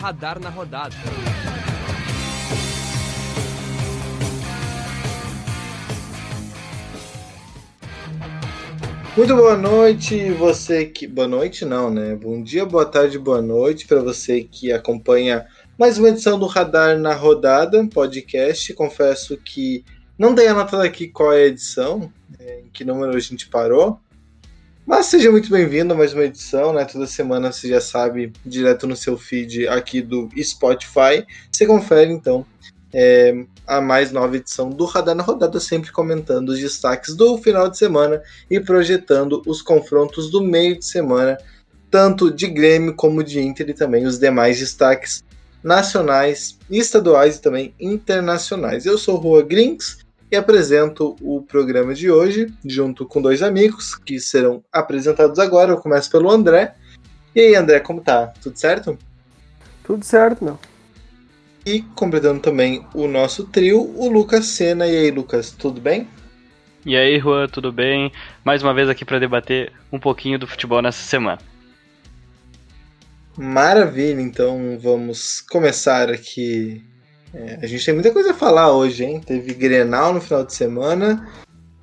Radar na Rodada. Muito boa noite, você que. Boa noite, não, né? Bom dia, boa tarde, boa noite para você que acompanha mais uma edição do Radar na Rodada podcast. Confesso que não dei anotado aqui qual é a edição, é, em que número a gente parou. Mas seja muito bem-vindo a mais uma edição, né? Toda semana você já sabe, direto no seu feed aqui do Spotify. Você confere então é, a mais nova edição do Radar na Rodada, sempre comentando os destaques do final de semana e projetando os confrontos do meio de semana, tanto de Grêmio como de Inter e também os demais destaques nacionais, estaduais e também internacionais. Eu sou Rua Grinks e apresento o programa de hoje, junto com dois amigos que serão apresentados agora. Eu começo pelo André. E aí, André, como tá? Tudo certo? Tudo certo, meu. E completando também o nosso trio, o Lucas Sena. E aí, Lucas, tudo bem? E aí, Juan, tudo bem? Mais uma vez aqui para debater um pouquinho do futebol nessa semana. Maravilha, então vamos começar aqui é, a gente tem muita coisa a falar hoje, hein? Teve Grenal no final de semana.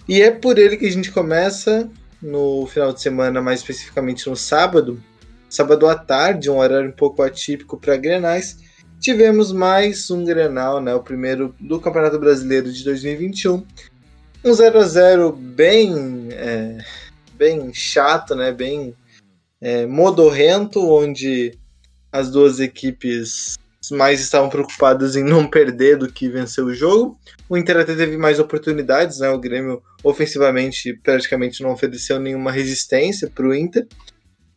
E é por ele que a gente começa no final de semana, mais especificamente no sábado. Sábado à tarde, um horário um pouco atípico para Grenais. Tivemos mais um Grenal, né? O primeiro do Campeonato Brasileiro de 2021. Um 0 a 0 bem, é, bem chato, né? Bem é, modorrento, onde as duas equipes mais estavam preocupadas em não perder do que vencer o jogo. O Inter até teve mais oportunidades, né? O Grêmio ofensivamente praticamente não ofereceu nenhuma resistência para o Inter.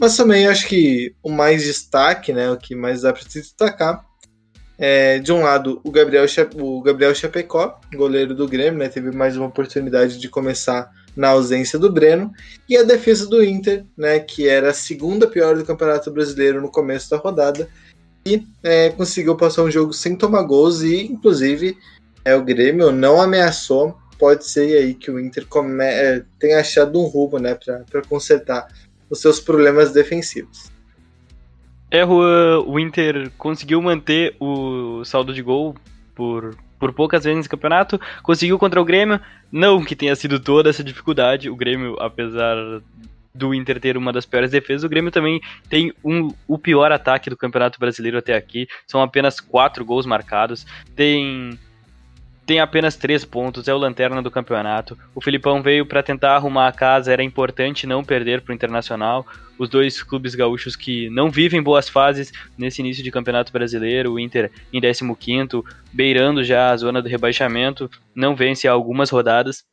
Mas também acho que o mais destaque, né, o que mais dá para se destacar, é, de um lado, o Gabriel, o Gabriel Chapecó, goleiro do Grêmio, né, teve mais uma oportunidade de começar na ausência do Breno, e a defesa do Inter, né, que era a segunda pior do Campeonato Brasileiro no começo da rodada, e é, conseguiu passar um jogo sem tomar gols e, inclusive, é, o Grêmio não ameaçou. Pode ser aí que o Inter come, é, tenha achado um rumo né, para consertar os seus problemas defensivos. É, Juan, o Inter conseguiu manter o saldo de gol por, por poucas vezes no campeonato, conseguiu contra o Grêmio, não que tenha sido toda essa dificuldade, o Grêmio, apesar do Inter ter uma das piores defesas, o Grêmio também tem um, o pior ataque do Campeonato Brasileiro até aqui. São apenas quatro gols marcados. Tem tem apenas três pontos, é o lanterna do campeonato. O Filipão veio para tentar arrumar a casa, era importante não perder para o Internacional. Os dois clubes gaúchos que não vivem boas fases nesse início de campeonato brasileiro, o Inter em 15, beirando já a zona do rebaixamento, não vence há algumas rodadas.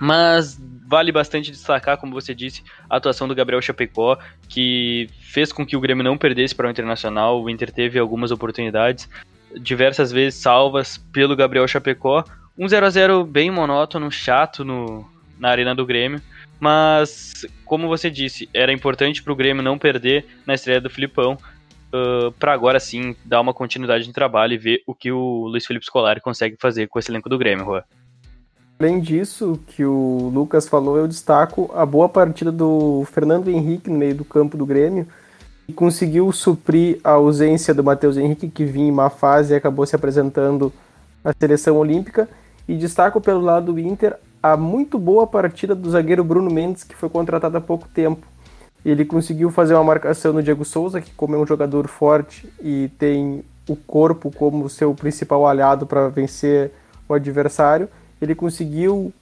Mas vale bastante destacar, como você disse, a atuação do Gabriel Chapecó, que fez com que o Grêmio não perdesse para o Internacional. O Inter teve algumas oportunidades, diversas vezes salvas pelo Gabriel Chapecó. Um 0 a 0 bem monótono, chato no, na arena do Grêmio. Mas, como você disse, era importante para o Grêmio não perder na estreia do Filipão, uh, para agora sim dar uma continuidade no trabalho e ver o que o Luiz Felipe Scolari consegue fazer com esse elenco do Grêmio, Juan. Além disso, que o Lucas falou, eu destaco a boa partida do Fernando Henrique no meio do campo do Grêmio, que conseguiu suprir a ausência do Matheus Henrique, que vinha em má fase e acabou se apresentando na seleção olímpica. E destaco pelo lado do Inter a muito boa partida do zagueiro Bruno Mendes, que foi contratado há pouco tempo. Ele conseguiu fazer uma marcação no Diego Souza, que como é um jogador forte e tem o corpo como seu principal aliado para vencer o adversário, ele conseguiu,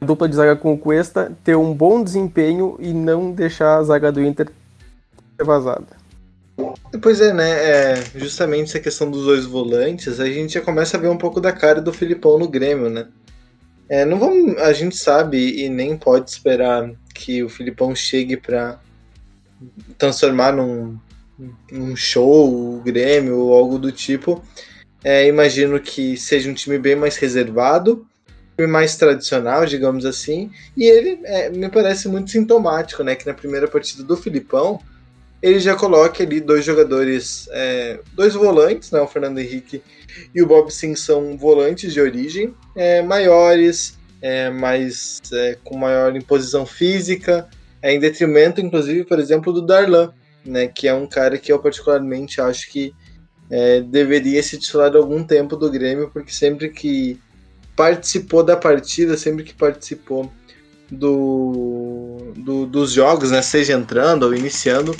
a dupla de zaga com o Cuesta, ter um bom desempenho e não deixar a zaga do Inter ser vazada. Pois é, né? É, justamente essa questão dos dois volantes, a gente já começa a ver um pouco da cara do Filipão no Grêmio, né? É, não vamos, a gente sabe e nem pode esperar que o Filipão chegue para transformar num, num show o Grêmio ou algo do tipo. É, imagino que seja um time bem mais reservado, mais tradicional, digamos assim, e ele é, me parece muito sintomático, né? Que na primeira partida do Filipão ele já coloca ali dois jogadores, é, dois volantes, né? O Fernando Henrique e o Bob Sim são volantes de origem, é, maiores, é, mais é, com maior imposição física, é, em detrimento, inclusive, por exemplo, do Darlan, né, que é um cara que eu particularmente acho que é, deveria se titular algum tempo do Grêmio, porque sempre que participou da partida, sempre que participou do, do dos jogos, né, seja entrando ou iniciando,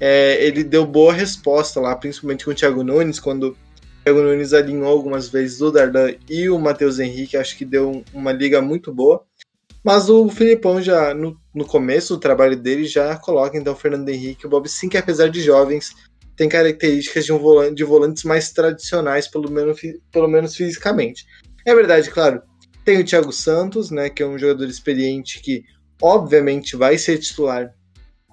é, ele deu boa resposta lá, principalmente com o Thiago Nunes, quando o Thiago Nunes alinhou algumas vezes o Dardan e o Matheus Henrique, acho que deu uma liga muito boa. Mas o Filipão já, no, no começo do trabalho dele, já coloca então o Fernando Henrique e o Bob Sim, que apesar de jovens, tem características de, um volante, de volantes mais tradicionais, pelo menos, pelo menos fisicamente. É verdade, claro, tem o Thiago Santos, né, que é um jogador experiente que obviamente vai ser titular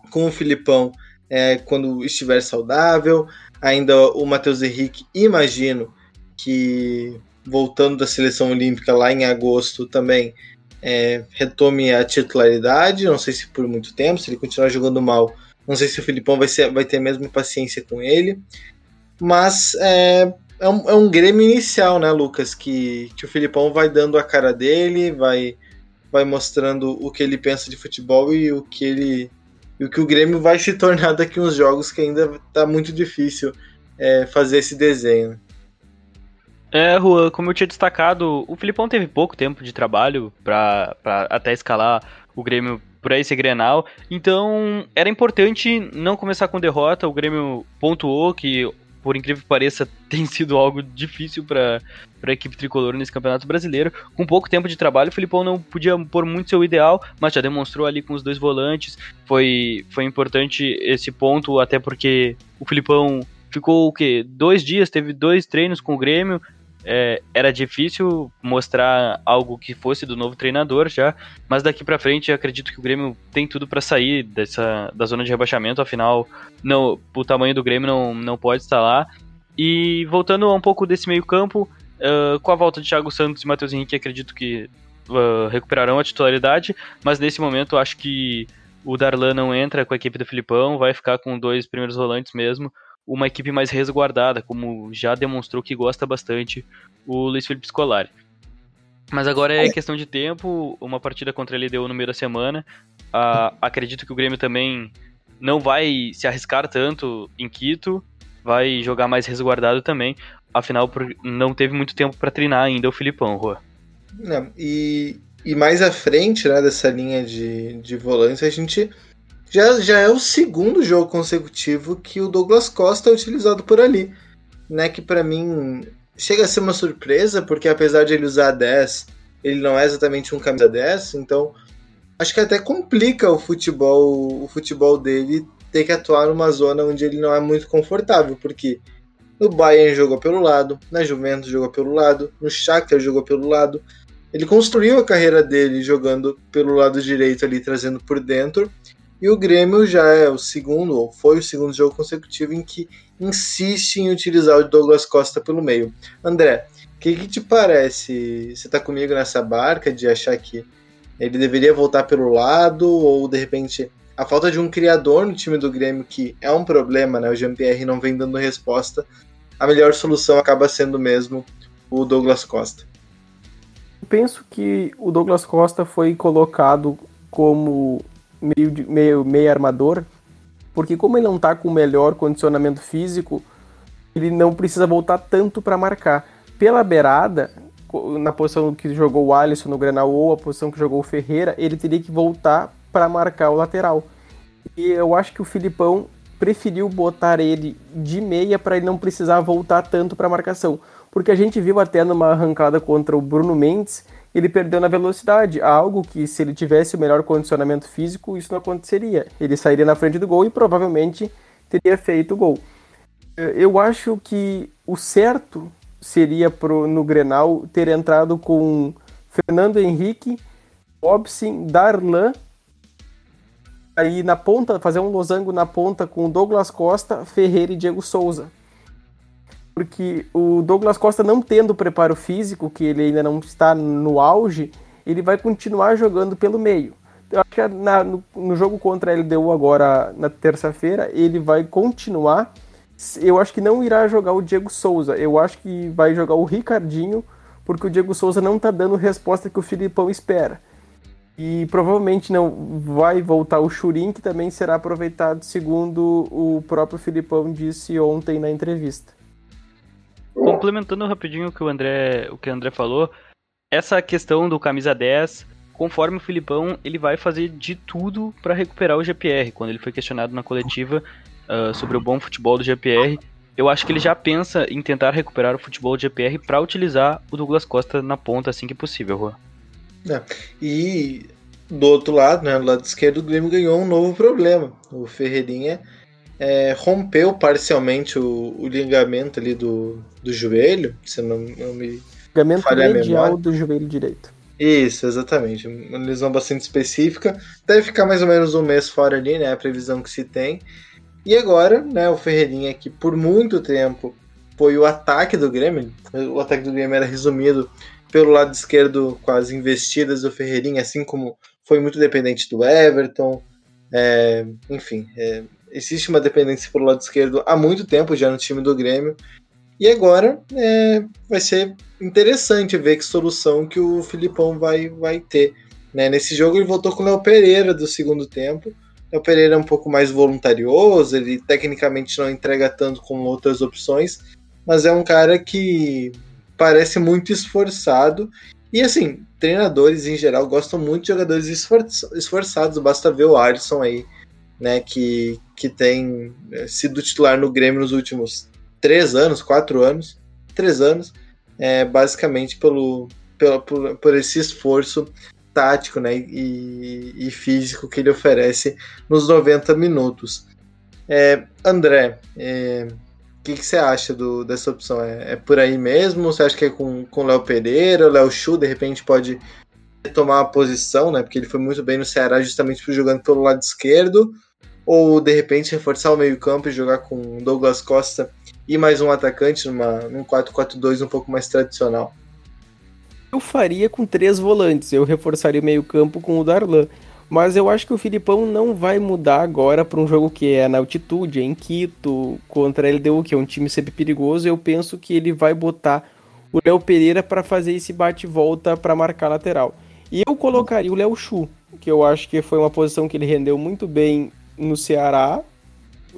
com o Filipão é, quando estiver saudável. Ainda o Matheus Henrique, imagino que voltando da seleção olímpica lá em agosto também é, retome a titularidade. Não sei se por muito tempo, se ele continuar jogando mal, não sei se o Filipão vai, ser, vai ter a mesma paciência com ele. Mas é, é, um, é um Grêmio inicial, né, Lucas? Que, que o Filipão vai dando a cara dele, vai, vai mostrando o que ele pensa de futebol e o que ele. O que o Grêmio vai se tornar daqui uns jogos que ainda tá muito difícil é, fazer esse desenho. É, Juan, como eu tinha destacado, o Filipão teve pouco tempo de trabalho para até escalar o Grêmio para esse Grenal, então era importante não começar com derrota. O Grêmio pontuou que, por incrível que pareça, tem sido algo difícil para a equipe tricolor nesse Campeonato Brasileiro. Com pouco tempo de trabalho, o Filipão não podia pôr muito seu ideal, mas já demonstrou ali com os dois volantes. Foi, foi importante esse ponto, até porque o Filipão ficou o quê? Dois dias, teve dois treinos com o Grêmio, é, era difícil mostrar algo que fosse do novo treinador já, mas daqui para frente acredito que o Grêmio tem tudo para sair dessa da zona de rebaixamento, afinal não, o tamanho do Grêmio não, não pode estar lá. E voltando um pouco desse meio-campo, uh, com a volta de Thiago Santos e Matheus Henrique, acredito que uh, recuperarão a titularidade, mas nesse momento acho que o Darlan não entra com a equipe do Filipão, vai ficar com dois primeiros volantes mesmo uma equipe mais resguardada, como já demonstrou que gosta bastante o Luiz Felipe Scolari. Mas agora é questão de tempo, uma partida contra ele deu no meio da semana. Ah, acredito que o Grêmio também não vai se arriscar tanto em Quito, vai jogar mais resguardado também. Afinal, não teve muito tempo para treinar ainda o Filipão, Rua. Não, e, e mais à frente né, dessa linha de, de volância, a gente já, já é o segundo jogo consecutivo que o Douglas Costa é utilizado por ali. Né, que para mim chega a ser uma surpresa, porque apesar de ele usar 10, ele não é exatamente um camisa 10, então acho que até complica o futebol, o futebol dele ter que atuar numa zona onde ele não é muito confortável, porque no Bayern jogou pelo lado, na Juventus jogou pelo lado, no Shakhtar jogou pelo lado. Ele construiu a carreira dele jogando pelo lado direito ali, trazendo por dentro, e o Grêmio já é o segundo, ou foi o segundo jogo consecutivo em que insiste em utilizar o Douglas Costa pelo meio. André, o que, que, te parece? Você está comigo nessa barca de achar que ele deveria voltar pelo lado, ou de repente a falta de um criador no time do Grêmio, que é um problema, né? O Jean-Pierre não vem dando resposta. A melhor solução acaba sendo mesmo o Douglas Costa. penso que o Douglas Costa foi colocado como meio, meio, meio armador, porque como ele não está com o melhor condicionamento físico, ele não precisa voltar tanto para marcar. Pela beirada, na posição que jogou o Alisson no Grenal ou a posição que jogou o Ferreira, ele teria que voltar para marcar o lateral. E eu acho que o Filipão preferiu botar ele de meia para ele não precisar voltar tanto para marcação. Porque a gente viu até numa arrancada contra o Bruno Mendes ele perdeu na velocidade, algo que se ele tivesse o melhor condicionamento físico, isso não aconteceria. Ele sairia na frente do gol e provavelmente teria feito o gol. Eh, eu acho que o certo seria pro, no Grenal ter entrado com Fernando Henrique, Robson, Darlan, aí na ponta, fazer um losango na ponta com Douglas Costa, Ferreira e Diego Souza porque o Douglas Costa não tendo preparo físico, que ele ainda não está no auge, ele vai continuar jogando pelo meio. Eu acho que na, no, no, jogo contra a LDU agora na terça-feira, ele vai continuar. Eu acho que não irá jogar o Diego Souza. Eu acho que vai jogar o Ricardinho, porque o Diego Souza não está dando resposta que o Filipão espera. E provavelmente não vai voltar o Churin, que também será aproveitado, segundo o próprio Filipão disse ontem na entrevista. Complementando rapidinho o que o André, o que o André falou, essa questão do camisa 10, conforme o Filipão, ele vai fazer de tudo para recuperar o GPR. Quando ele foi questionado na coletiva uh, sobre o bom futebol do GPR, eu acho que ele já pensa em tentar recuperar o futebol do GPR para utilizar o Douglas Costa na ponta assim que possível, Juan. É. E do outro lado, né, do lado esquerdo, o Grêmio ganhou um novo problema. O Ferreirinha é, rompeu parcialmente o, o, ligamento ali do, do joelho, se não, não me Ligamento medial do joelho direito. Isso, exatamente. Uma lesão bastante específica. Deve ficar mais ou menos um mês fora ali, né? A previsão que se tem. E agora, né, o Ferreirinha, que por muito tempo foi o ataque do Grêmio, o ataque do Grêmio era resumido pelo lado esquerdo com as investidas do Ferreirinha, assim como foi muito dependente do Everton. É, enfim, é, existe uma dependência pelo lado esquerdo há muito tempo já no time do Grêmio. E agora é, vai ser interessante ver que solução que o Filipão vai, vai ter. Né? Nesse jogo ele voltou com o Léo Pereira do segundo tempo. O Pereira é um pouco mais voluntarioso, ele tecnicamente não entrega tanto como outras opções, mas é um cara que parece muito esforçado. E assim, treinadores em geral gostam muito de jogadores esforçados, basta ver o Alisson aí, né, que, que tem é, sido titular no Grêmio nos últimos três anos, quatro anos, três anos, é, basicamente pelo, pelo, por, por esse esforço tático né, e, e, físico que ele oferece nos 90 minutos. É, André, é, o que, que, você acha do, dessa opção? É, é, por aí mesmo? Você acha que é com o Léo Pereira? O Léo Chu, de repente, pode tomar uma posição, né? Porque ele foi muito bem no Ceará justamente jogando pelo lado esquerdo. Ou, de repente, reforçar o meio-campo e jogar com Douglas Costa e mais um atacante numa, num 4-4-2 um pouco mais tradicional? Eu faria com três volantes. Eu reforçaria o meio-campo com o Darlan. Mas eu acho que o Filipão não vai mudar agora para um jogo que é na altitude, é em Quito, contra a LDU, que é um time sempre perigoso. Eu penso que ele vai botar o Léo Pereira para fazer esse bate-volta para marcar lateral. E eu colocaria o Léo Chu, que eu acho que foi uma posição que ele rendeu muito bem no Ceará,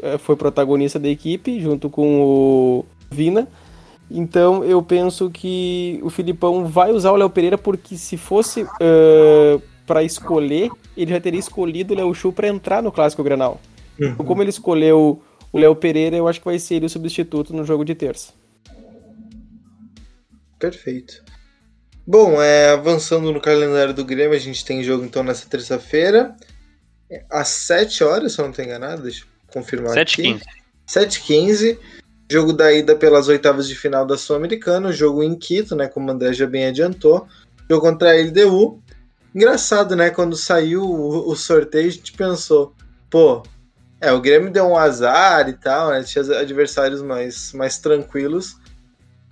é, foi protagonista da equipe, junto com o Vina. Então eu penso que o Filipão vai usar o Léo Pereira porque se fosse uh, para escolher, ele já teria escolhido o Léo Chu para entrar no Clássico Granal. Uhum. Então, como ele escolheu o Léo Pereira, eu acho que vai ser ele o substituto no jogo de terça. Perfeito. Bom, é, avançando no calendário do Grêmio, a gente tem jogo então nessa terça-feira. Às 7 horas, se eu não estou enganado, deixa confirmar 7 aqui. 7h15. Jogo da ida pelas oitavas de final da Sul-Americana, jogo em Quito, né? Como o André já bem adiantou. Jogo contra a LDU. Engraçado, né? Quando saiu o, o sorteio, a gente pensou, pô, é, o Grêmio deu um azar e tal, né? Tinha adversários mais, mais tranquilos.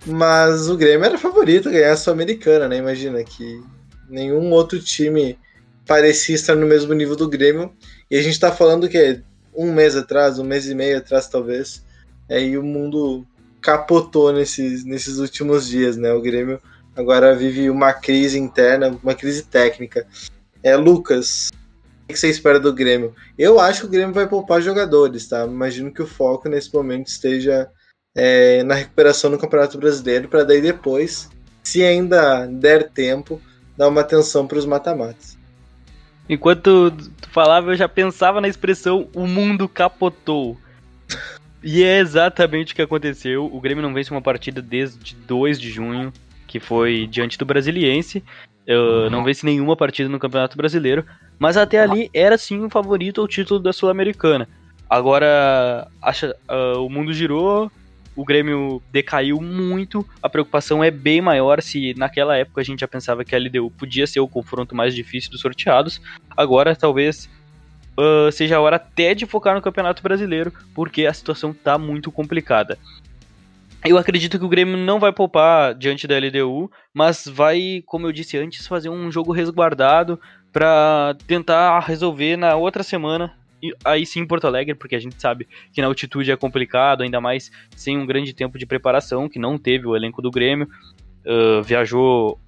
Mas o Grêmio era favorito a ganhar a Sul-Americana, né? Imagina que nenhum outro time parecia estar no mesmo nível do Grêmio. E a gente tá falando que é um mês atrás, um mês e meio atrás, talvez. Aí o mundo capotou nesses, nesses últimos dias, né? O Grêmio agora vive uma crise interna, uma crise técnica. É, Lucas, o que você espera do Grêmio? Eu acho que o Grêmio vai poupar jogadores, tá? Imagino que o foco nesse momento esteja é, na recuperação no Campeonato Brasileiro, para daí depois, se ainda der tempo, dar uma atenção para os mata-matas. Enquanto tu falava, eu já pensava na expressão o mundo capotou. E é exatamente o que aconteceu. O Grêmio não vence uma partida desde 2 de junho, que foi diante do Brasiliense. Uh, não vence nenhuma partida no Campeonato Brasileiro, mas até ali era sim um favorito ao título da Sul-Americana. Agora acha, uh, o mundo girou, o Grêmio decaiu muito, a preocupação é bem maior se naquela época a gente já pensava que a LDU podia ser o confronto mais difícil dos sorteados, agora talvez uh, seja a hora até de focar no Campeonato Brasileiro, porque a situação tá muito complicada. Eu acredito que o Grêmio não vai poupar diante da LDU, mas vai, como eu disse antes, fazer um jogo resguardado para tentar resolver na outra semana aí sim em Porto Alegre, porque a gente sabe que na altitude é complicado, ainda mais sem um grande tempo de preparação, que não teve o elenco do Grêmio. Uh, viajou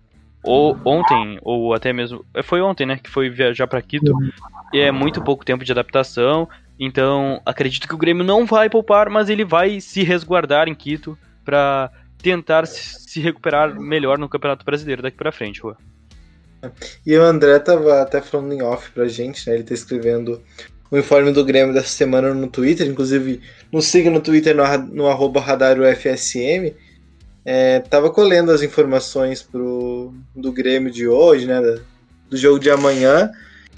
ou, ontem, ou até mesmo. Foi ontem, né? Que foi viajar para Quito. E é muito pouco tempo de adaptação. Então, acredito que o Grêmio não vai poupar, mas ele vai se resguardar em Quito para tentar se recuperar melhor no Campeonato Brasileiro daqui para frente, Rua. E o André tava até falando em off pra gente, né? Ele tá escrevendo o informe do Grêmio dessa semana no Twitter, inclusive nos siga no Twitter no, no arroba radarofsm. É, tava colhendo as informações pro, do Grêmio de hoje, né? Do jogo de amanhã.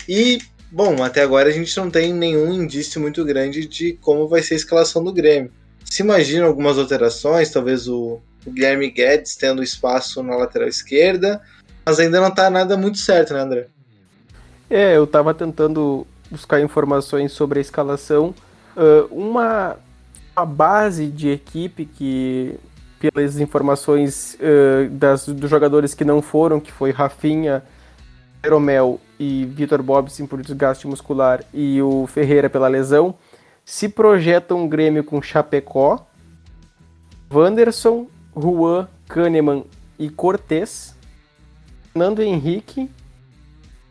E, bom, até agora a gente não tem nenhum indício muito grande de como vai ser a escalação do Grêmio. Se imagina algumas alterações, talvez o, o Guilherme Guedes tendo espaço na lateral esquerda, mas ainda não tá nada muito certo, né, André? É, eu tava tentando buscar informações sobre a escalação. Uh, uma, uma base de equipe que pelas informações uh, das, dos jogadores que não foram, que foi Rafinha, Romel e Vitor Bobson por desgaste muscular e o Ferreira pela lesão, se projeta um Grêmio com Chapecó, Wanderson, Juan, Kahneman e Cortez, Fernando Henrique,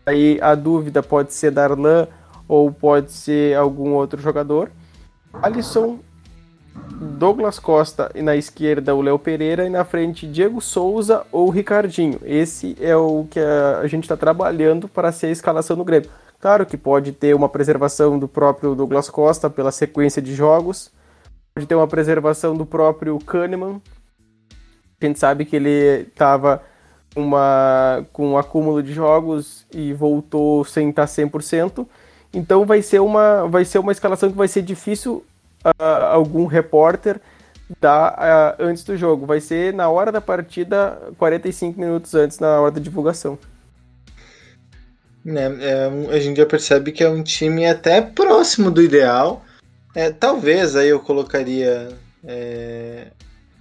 aí a dúvida pode ser Darlan ou pode ser algum outro jogador, Alisson, Douglas Costa e na esquerda o Léo Pereira e na frente Diego Souza ou Ricardinho. Esse é o que a gente está trabalhando para ser a escalação do Grêmio. Claro que pode ter uma preservação do próprio Douglas Costa pela sequência de jogos, pode ter uma preservação do próprio Kahneman. A gente sabe que ele estava uma, com um acúmulo de jogos e voltou sem estar 100%. Então vai ser uma, vai ser uma escalação que vai ser difícil uh, algum repórter dar uh, antes do jogo. Vai ser na hora da partida, 45 minutos antes, na hora da divulgação. É, é, a gente já percebe que é um time até próximo do ideal. É, talvez aí eu colocaria é,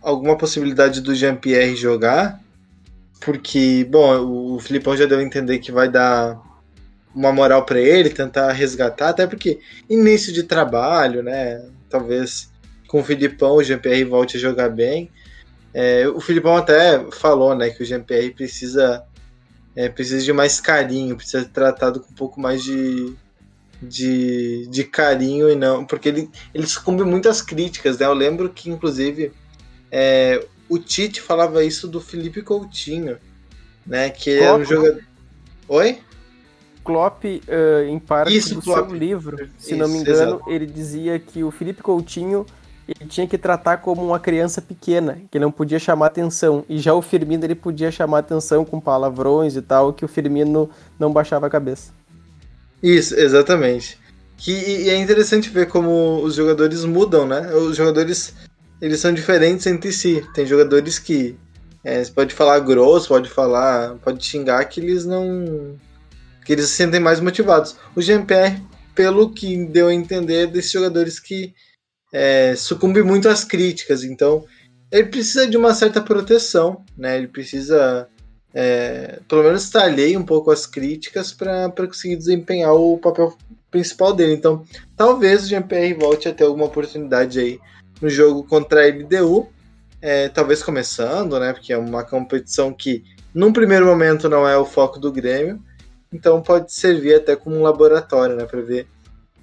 alguma possibilidade do Jean-Pierre jogar, porque, bom, o Filipão já deu a entender que vai dar uma moral para ele, tentar resgatar, até porque início de trabalho, né? Talvez com o Filipão o Jean-Pierre volte a jogar bem. É, o Filipão até falou, né, que o Jean-Pierre precisa é, precisa de mais carinho, precisa ser tratado com um pouco mais de, de, de carinho e não, porque ele, ele sucumbe muitas críticas, né? Eu lembro que, inclusive, é, o Tite falava isso do Felipe Coutinho, né? Que ele era um jogador. Oi? Klopp, uh, em parte Isso, do Klopp. seu livro, se Isso, não me engano, exato. ele dizia que o Felipe Coutinho ele tinha que tratar como uma criança pequena, que não podia chamar atenção. E já o Firmino ele podia chamar atenção com palavrões e tal, que o Firmino não baixava a cabeça. Isso, exatamente. Que, e é interessante ver como os jogadores mudam, né? Os jogadores eles são diferentes entre si. Tem jogadores que é, você pode falar grosso, pode falar, pode xingar que eles não que eles se sentem mais motivados. O Jean-Pierre, pelo que deu a entender, é desses jogadores que é, sucumbe muito às críticas, então ele precisa de uma certa proteção, né? Ele precisa, é, pelo menos, estar alheio um pouco às críticas para conseguir desempenhar o papel principal dele. Então, talvez o Jean-Pierre volte a ter alguma oportunidade aí no jogo contra a LDU, é, talvez começando, né? Porque é uma competição que, num primeiro momento, não é o foco do Grêmio, então pode servir até como um laboratório, né, para ver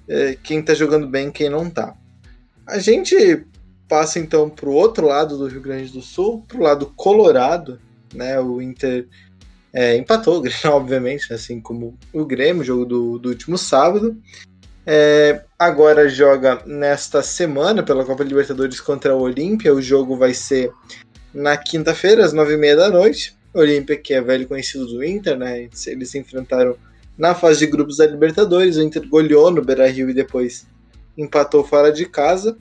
é, quem está jogando bem e quem não está. A gente passa então para o outro lado do Rio Grande do Sul, para o lado colorado, né? O Inter é, empatou, obviamente, assim como o Grêmio, jogo do, do último sábado. É, agora joga nesta semana pela Copa Libertadores contra o Olímpia. O jogo vai ser na quinta-feira, às nove e meia da noite. Olímpia, que é velho conhecido do Inter, né? Eles se enfrentaram na fase de grupos da Libertadores. O Inter goleou no Beira Rio e depois empatou fora de casa.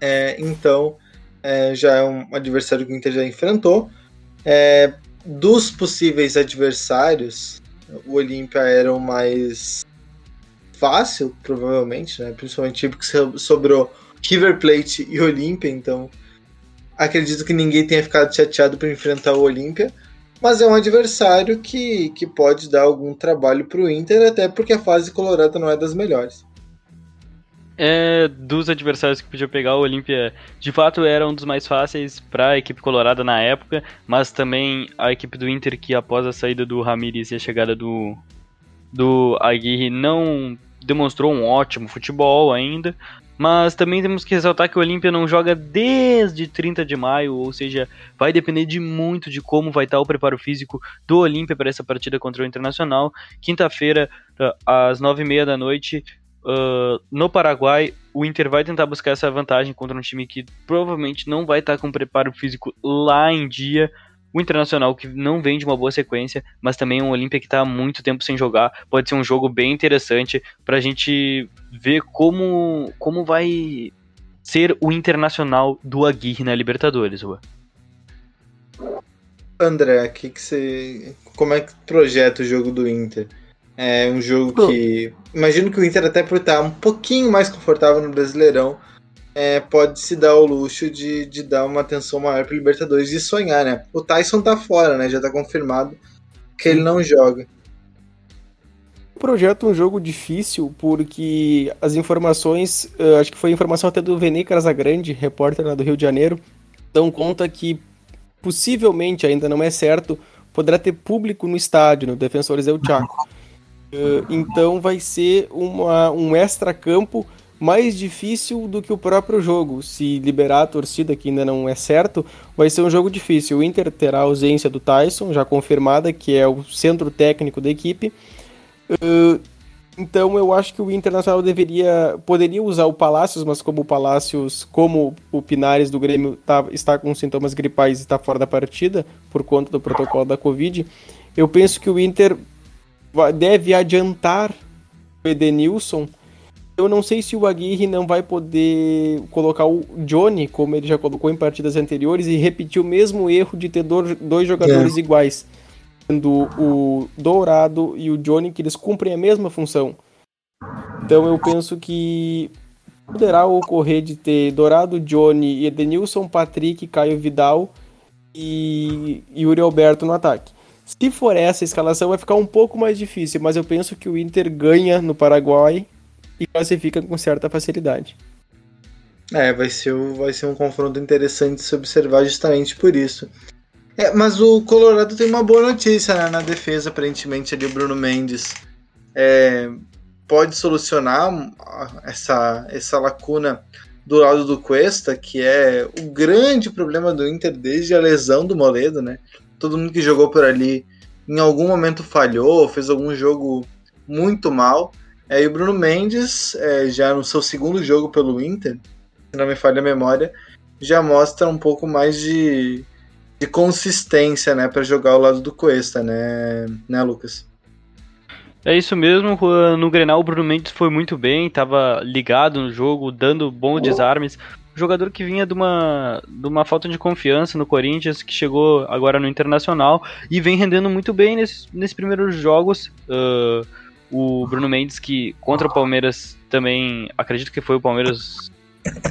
É, então, é, já é um adversário que o Inter já enfrentou. É, dos possíveis adversários, o Olímpia era o mais fácil, provavelmente, né? Principalmente porque sobrou River Plate e Olímpia, então Acredito que ninguém tenha ficado chateado por enfrentar o Olímpia, mas é um adversário que, que pode dar algum trabalho para o Inter, até porque a fase colorada não é das melhores. É, dos adversários que podia pegar, o Olímpia de fato era um dos mais fáceis para a equipe colorada na época, mas também a equipe do Inter, que após a saída do Ramires e a chegada do, do Aguirre, não demonstrou um ótimo futebol ainda. Mas também temos que ressaltar que o Olímpia não joga desde 30 de maio, ou seja, vai depender de muito de como vai estar o preparo físico do Olímpia para essa partida contra o Internacional. Quinta-feira, às 9h30 da noite, uh, no Paraguai, o Inter vai tentar buscar essa vantagem contra um time que provavelmente não vai estar com preparo físico lá em dia. O Internacional que não vem de uma boa sequência, mas também um Olímpia que está há muito tempo sem jogar. Pode ser um jogo bem interessante para a gente ver como, como vai ser o Internacional do Aguirre na Libertadores, Rua. André, que que você, como é que projeta o jogo do Inter? É um jogo que. Imagino que o Inter, até por estar um pouquinho mais confortável no Brasileirão, é, pode se dar o luxo de, de dar uma atenção maior para Libertadores e sonhar, né? O Tyson tá fora, né? Já tá confirmado que ele não joga. O projeto é um jogo difícil porque as informações, uh, acho que foi informação até do Vene Casagrande, repórter lá do Rio de Janeiro, dão conta que possivelmente, ainda não é certo, poderá ter público no estádio, no Defensores El Chaco. Uh, então vai ser uma, um extra-campo mais difícil do que o próprio jogo. Se liberar a torcida, que ainda não é certo, vai ser um jogo difícil. O Inter terá a ausência do Tyson, já confirmada, que é o centro técnico da equipe. Uh, então eu acho que o Internacional deveria poderia usar o Palácios, mas como o Palácios, como o Pinares do Grêmio tá, está com sintomas gripais e está fora da partida por conta do protocolo da Covid, eu penso que o Inter deve adiantar o Edenilson eu não sei se o Aguirre não vai poder colocar o Johnny, como ele já colocou em partidas anteriores, e repetir o mesmo erro de ter dois jogadores é. iguais. Sendo o Dourado e o Johnny, que eles cumprem a mesma função. Então eu penso que poderá ocorrer de ter Dourado, Johnny, Edenilson, Patrick, Caio Vidal e Yuri Alberto no ataque. Se for essa escalação, vai ficar um pouco mais difícil, mas eu penso que o Inter ganha no Paraguai e classifica com certa facilidade. É, vai ser, vai ser um confronto interessante se observar justamente por isso. É, mas o Colorado tem uma boa notícia né, na defesa, aparentemente, ali o Bruno Mendes. É, pode solucionar essa, essa lacuna do lado do Cuesta, que é o grande problema do Inter desde a lesão do Moledo, né? Todo mundo que jogou por ali em algum momento falhou, fez algum jogo muito mal. É, e o Bruno Mendes, é, já no seu segundo jogo pelo Inter, se não me falha a memória, já mostra um pouco mais de, de consistência, né, para jogar ao lado do Cuesta, né, né, Lucas? É isso mesmo, no Grenal o Bruno Mendes foi muito bem, estava ligado no jogo, dando bons desarmes. Jogador que vinha de uma, de uma falta de confiança no Corinthians, que chegou agora no Internacional e vem rendendo muito bem nesses, nesses primeiros jogos. Uh, o Bruno Mendes, que contra o Palmeiras também, acredito que foi o Palmeiras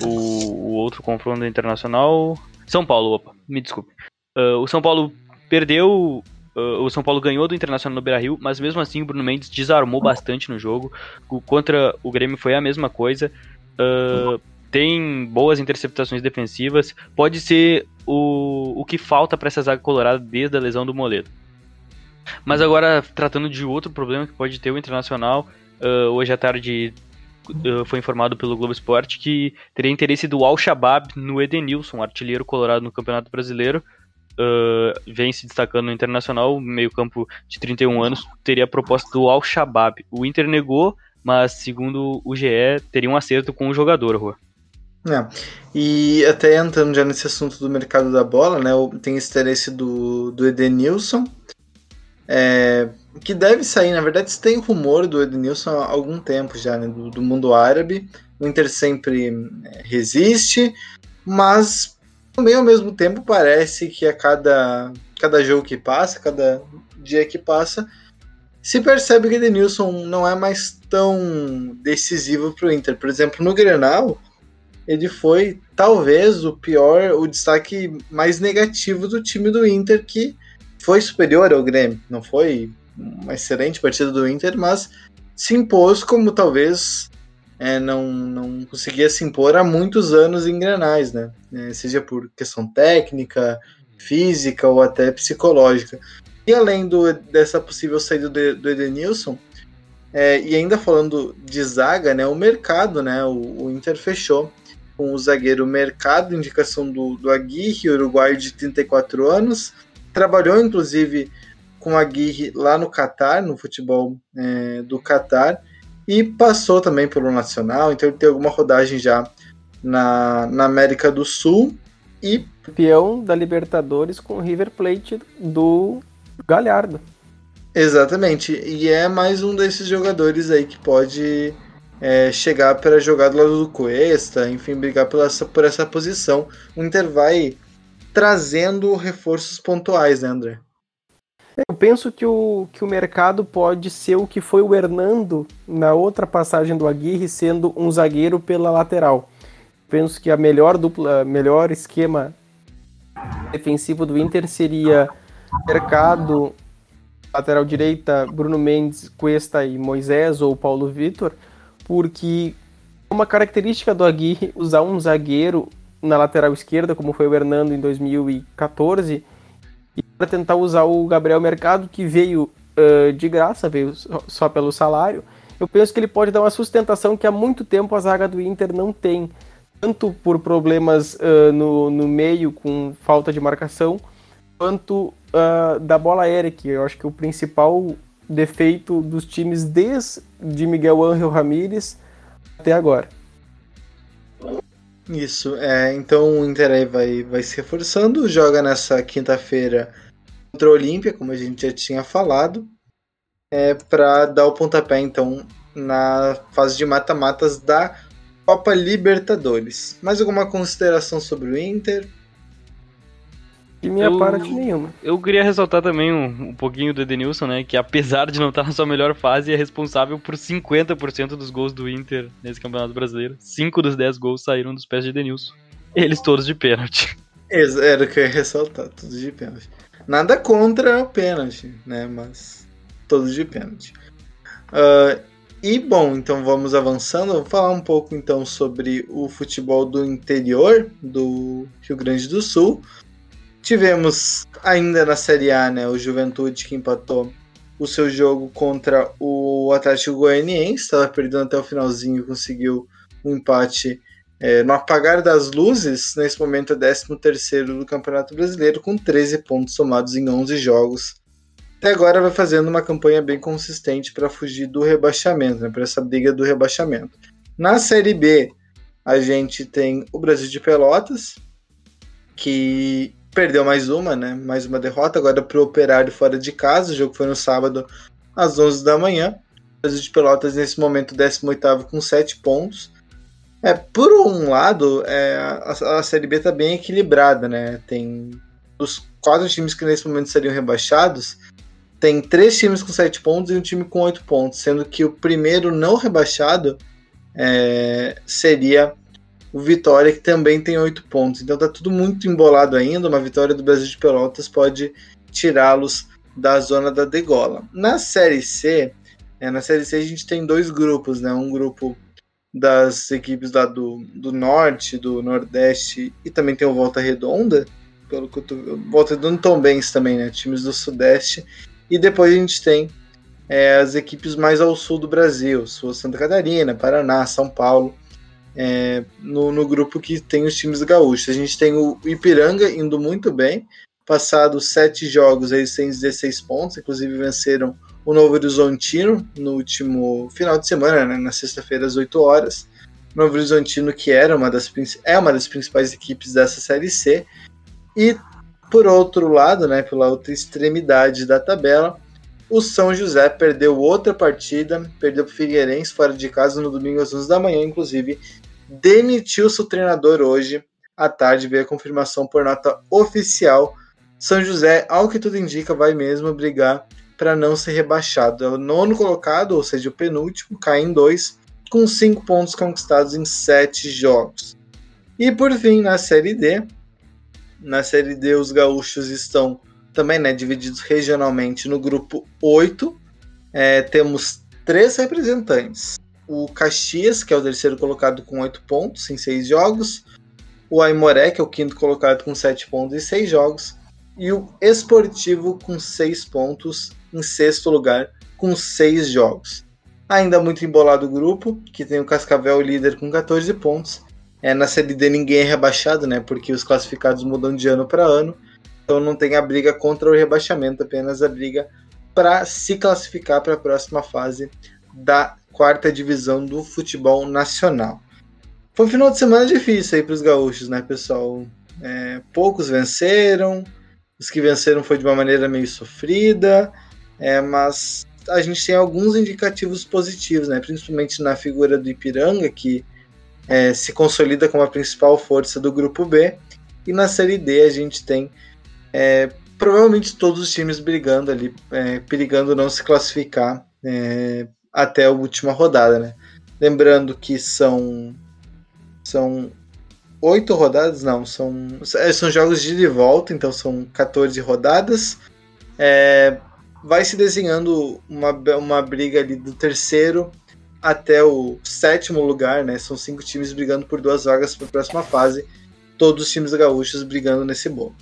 o, o outro confronto internacional. São Paulo, opa, me desculpe. Uh, o São Paulo perdeu Uh, o São Paulo ganhou do Internacional no Beira-Rio, mas mesmo assim o Bruno Mendes desarmou bastante no jogo. O, contra o Grêmio foi a mesma coisa. Uh, tem boas interceptações defensivas. Pode ser o, o que falta para essa zaga colorada desde a lesão do Moledo. Mas agora, tratando de outro problema que pode ter o Internacional, uh, hoje à tarde uh, foi informado pelo Globo Esporte que teria interesse do Al-Shabaab no Edenilson, artilheiro colorado no Campeonato Brasileiro. Uh, vem se destacando no Internacional, meio campo de 31 anos, teria a proposta do Al-Shabaab. O Inter negou, mas segundo o GE, teria um acerto com o jogador, Rua. É. E até entrando já nesse assunto do mercado da bola, né? Tem esse interesse do, do Edenilson, é, que deve sair, na verdade, tem rumor do Edenilson há algum tempo já, né, do, do, mundo árabe. O Inter sempre é, resiste, mas também ao mesmo tempo parece que a cada, cada jogo que passa, cada dia que passa, se percebe que o Edenilson não é mais tão decisivo para o Inter. Por exemplo, no Grenal, ele foi talvez o pior, o destaque mais negativo do time do Inter, que foi superior ao Grêmio. Não foi uma excelente partida do Inter, mas se impôs como talvez é, não, não conseguia se impor há muitos anos em Grenais, né? É, seja por questão técnica, física ou até psicológica. E além do, dessa possível saída do, do Edenilson, é, e ainda falando de zaga, né, o mercado, né, o, o Inter fechou com o zagueiro Mercado, indicação do, do Aguirre, uruguaio de 34 anos, trabalhou inclusive com a Aguirre lá no Catar, no futebol é, do Catar, e passou também pelo Nacional, então ele tem alguma rodagem já na, na América do Sul e campeão da Libertadores com o River Plate do Galhardo. Exatamente, e é mais um desses jogadores aí que pode é, chegar para jogar do lado do Cuesta, enfim, brigar por essa, por essa posição. O Inter vai trazendo reforços pontuais, né, André? Eu penso que o, que o mercado pode ser o que foi o Hernando na outra passagem do Aguirre, sendo um zagueiro pela lateral. Penso que a melhor dupla, melhor esquema defensivo do Inter seria mercado lateral direita, Bruno Mendes, Cuesta e Moisés ou Paulo Vitor, porque uma característica do Aguirre usar um zagueiro na lateral esquerda, como foi o Hernando em 2014, e para tentar usar o Gabriel Mercado, que veio uh, de graça, veio só pelo salário, eu penso que ele pode dar uma sustentação que há muito tempo a zaga do Inter não tem, tanto por problemas uh, no, no meio, com falta de marcação, quanto uh, da bola aérea, que eu acho que o principal defeito dos times desde Miguel Ángel Ramírez até agora. Isso, é, então o Inter aí vai, vai se reforçando, joga nessa quinta-feira contra o Olímpia, como a gente já tinha falado, é, para dar o pontapé então na fase de mata-matas da Copa Libertadores. Mais alguma consideração sobre o Inter? De minha eu, parte, nenhuma. Eu queria ressaltar também um, um pouquinho do Edenilson, né? Que apesar de não estar na sua melhor fase, é responsável por 50% dos gols do Inter nesse Campeonato Brasileiro. 5 dos 10 gols saíram dos pés de Edenilson. Eles todos de pênalti. Era o que eu ia ressaltar, todos de pênalti. Nada contra o pênalti, né? Mas todos de pênalti. Uh, e bom, então vamos avançando. Vou falar um pouco então sobre o futebol do interior do Rio Grande do Sul. Tivemos ainda na Série A, né, o Juventude que empatou o seu jogo contra o Atlético Goianiense, estava perdendo até o finalzinho, conseguiu um empate é, no apagar das luzes, nesse momento é 13 do Campeonato Brasileiro, com 13 pontos somados em 11 jogos. Até agora vai fazendo uma campanha bem consistente para fugir do rebaixamento, né, para essa briga do rebaixamento. Na Série B, a gente tem o Brasil de Pelotas, que perdeu mais uma, né? Mais uma derrota, agora para o Operário fora de casa. O jogo foi no sábado às 11 da manhã. O Brasil de Pelotas, nesse momento, 18 com 7 pontos. É, por um lado, é, a, a Série B está bem equilibrada, né? Tem os quatro times que nesse momento seriam rebaixados, tem três times com 7 pontos e um time com 8 pontos, sendo que o primeiro não rebaixado é, seria o Vitória, que também tem oito pontos. Então tá tudo muito embolado ainda. Uma vitória do Brasil de Pelotas pode tirá-los da zona da degola. Na Série C, é, na Série C a gente tem dois grupos, né? Um grupo das equipes lá do, do Norte, do Nordeste e também tem o Volta Redonda, pelo que eu tô, Volta Redonda também também, né? Times do Sudeste. E depois a gente tem é, as equipes mais ao sul do Brasil, Santa Catarina, Paraná, São Paulo é, no, no grupo que tem os times gaúchos. A gente tem o Ipiranga indo muito bem, passados sete jogos, eles têm 16 pontos, inclusive venceram o Novo Horizontino no último final de semana, né, na sexta-feira às 8 horas. Novo Horizontino, que era uma das, é uma das principais equipes dessa Série C. E, por outro lado, né, pela outra extremidade da tabela, o São José perdeu outra partida, perdeu para o Figueirense fora de casa no domingo às 11 da manhã, inclusive demitiu seu treinador hoje à tarde, veio a confirmação por nota oficial. São José, ao que tudo indica, vai mesmo brigar para não ser rebaixado. É o nono colocado, ou seja, o penúltimo, cai em dois, com cinco pontos conquistados em sete jogos. E por fim, na Série D, na Série D os gaúchos estão também né, divididos regionalmente no grupo 8. É, temos três representantes o Caxias, que é o terceiro colocado com 8 pontos em 6 jogos, o Aimoré, que é o quinto colocado com 7 pontos em 6 jogos, e o Esportivo com 6 pontos em sexto lugar com 6 jogos. Ainda muito embolado o grupo, que tem o Cascavel líder com 14 pontos. É, na Série D ninguém é rebaixado, né? Porque os classificados mudam de ano para ano. Então não tem a briga contra o rebaixamento, apenas a briga para se classificar para a próxima fase da quarta divisão do futebol nacional. Foi um final de semana difícil aí para os gaúchos, né, pessoal? É, poucos venceram, os que venceram foi de uma maneira meio sofrida, é, mas a gente tem alguns indicativos positivos, né? Principalmente na figura do Ipiranga, que é, se consolida como a principal força do grupo B, e na Série D a gente tem é, provavelmente todos os times brigando ali, é, perigando não se classificar é, até a última rodada, né? Lembrando que são são oito rodadas, não, são, é, são jogos de volta, então são 14 rodadas. É, vai se desenhando uma, uma briga ali do terceiro até o sétimo lugar, né? São cinco times brigando por duas vagas para a próxima fase. Todos os times gaúchos brigando nesse bolo.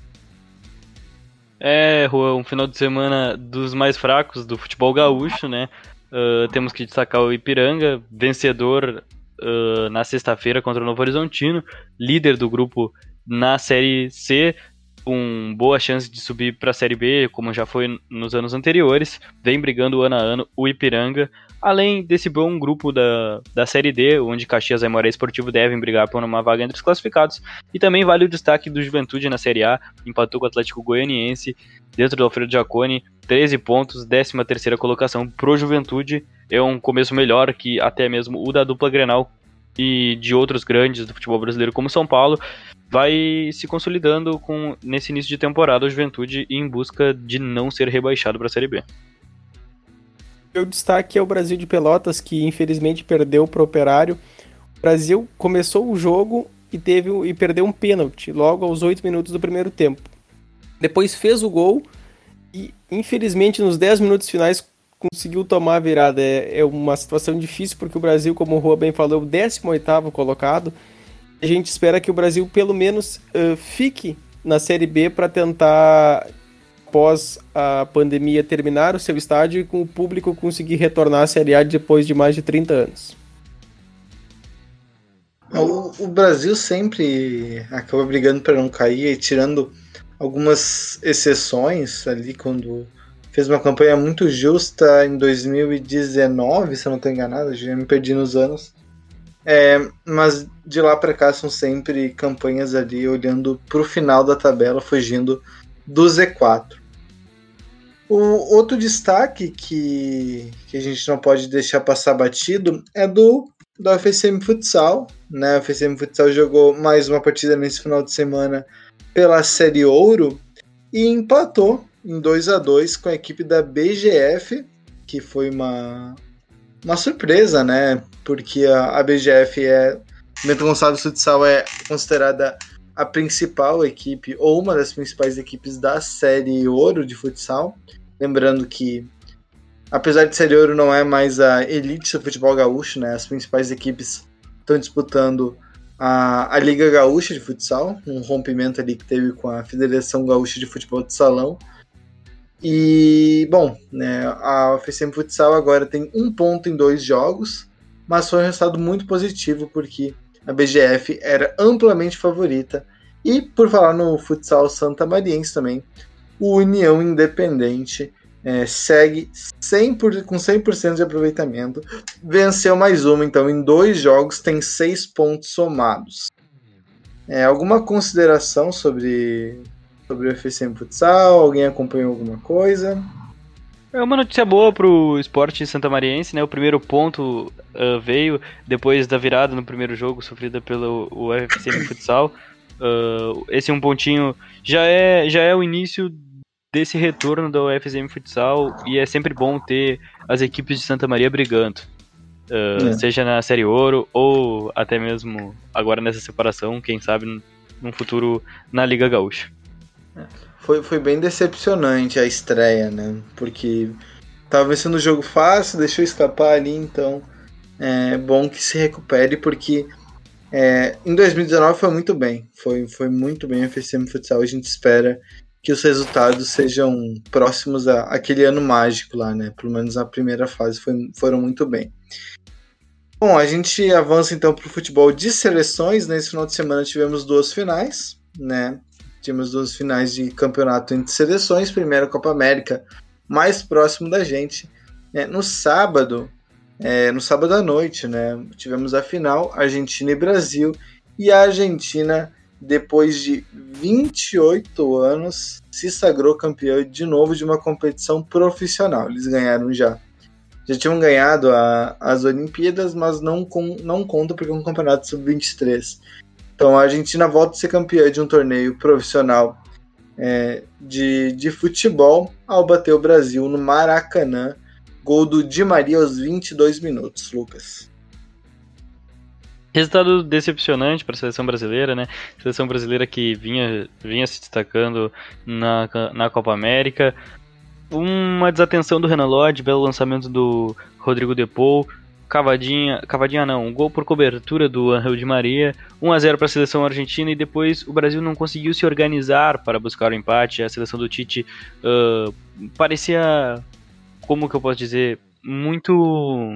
É, Juan, um final de semana dos mais fracos do futebol gaúcho, né? Uh, temos que destacar o Ipiranga, vencedor uh, na sexta-feira contra o Novo Horizontino, líder do grupo na Série C, com boa chance de subir para a Série B, como já foi nos anos anteriores, vem brigando ano a ano o Ipiranga, além desse bom grupo da, da Série D, onde Caxias e Aimoré Esportivo devem brigar por uma vaga entre os classificados, e também vale o destaque do Juventude na Série A, empatou com o Atlético Goianiense, dentro do Alfredo Giacone, 13 pontos, 13 terceira colocação pro Juventude, é um começo melhor que até mesmo o da dupla Grenal e de outros grandes do futebol brasileiro como São Paulo, vai se consolidando com nesse início de temporada a Juventude em busca de não ser rebaixado para a Série B. O destaque é o Brasil de Pelotas, que infelizmente perdeu para o Operário. O Brasil começou o jogo e teve e perdeu um pênalti logo aos 8 minutos do primeiro tempo. Depois fez o gol e infelizmente nos 10 minutos finais conseguiu tomar a virada. É, é uma situação difícil porque o Brasil, como o Rua bem falou, é o 18º colocado. A gente espera que o Brasil pelo menos uh, fique na Série B para tentar, após a pandemia, terminar o seu estádio e com o público conseguir retornar à Série A depois de mais de 30 anos. O, o Brasil sempre acaba brigando para não cair, tirando algumas exceções ali quando fez uma campanha muito justa em 2019, se eu não estou enganado, já me perdi nos anos. É, mas de lá para cá são sempre campanhas ali olhando para o final da tabela, fugindo do Z4. O outro destaque que, que a gente não pode deixar passar batido é do da UFSM Futsal. Né? A UFSM Futsal jogou mais uma partida nesse final de semana pela Série Ouro e empatou em 2 a 2 com a equipe da BGF, que foi uma, uma surpresa, né? Porque a, a BGF é. Bento Gonçalves Futsal é considerada a principal equipe, ou uma das principais equipes da série Ouro de futsal. Lembrando que, apesar de série Ouro não é mais a elite do futebol gaúcho, né? As principais equipes estão disputando a, a Liga Gaúcha de Futsal, um rompimento ali que teve com a Federação Gaúcha de Futebol de Salão. E, bom, né, a UFCM Futsal agora tem um ponto em dois jogos, mas foi um resultado muito positivo porque a BGF era amplamente favorita. E, por falar no futsal Santa Mariense também, o União Independente é, segue 100 por, com 100% de aproveitamento, venceu mais uma, então em dois jogos tem seis pontos somados. É, alguma consideração sobre sobre o FCM Futsal? Alguém acompanhou alguma coisa? É uma notícia boa pro esporte Santa Mariense, né? O primeiro ponto uh, veio depois da virada no primeiro jogo sofrida pelo o FCM Futsal. Uh, esse um pontinho já é, já é o início desse retorno da UFSM Futsal e é sempre bom ter as equipes de Santa Maria brigando. Uh, é. Seja na Série Ouro ou até mesmo agora nessa separação, quem sabe num futuro na Liga Gaúcha. Foi, foi bem decepcionante a estreia, né? Porque tava vencendo o jogo fácil, deixou escapar ali, então é bom que se recupere, porque é, em 2019 foi muito bem. Foi, foi muito bem a FCM Futsal. A gente espera que os resultados sejam próximos àquele ano mágico lá, né? Pelo menos na primeira fase foi, foram muito bem. Bom, a gente avança então para o futebol de seleções. Nesse final de semana tivemos duas finais, né? Tivemos duas finais de campeonato entre seleções. Primeiro, Copa América, mais próximo da gente. Né? No sábado, é, no sábado à noite, né? Tivemos a final, Argentina e Brasil. E a Argentina, depois de 28 anos, se sagrou campeã de novo de uma competição profissional. Eles ganharam já. Já tinham ganhado a, as Olimpíadas, mas não, com, não conta porque é um campeonato sub-23. Então a Argentina volta a ser campeã de um torneio profissional é, de, de futebol ao bater o Brasil no Maracanã Gol do Di Maria aos 22 minutos, Lucas. Resultado decepcionante para a seleção brasileira, né? Seleção brasileira que vinha, vinha se destacando na, na Copa América. Uma desatenção do Renan Lodge, belo lançamento do Rodrigo Depou. Cavadinha, cavadinha não, um gol por cobertura do Angel Di Maria, 1 a 0 para a seleção argentina e depois o Brasil não conseguiu se organizar para buscar o empate. A seleção do Tite uh, parecia como que eu posso dizer, muito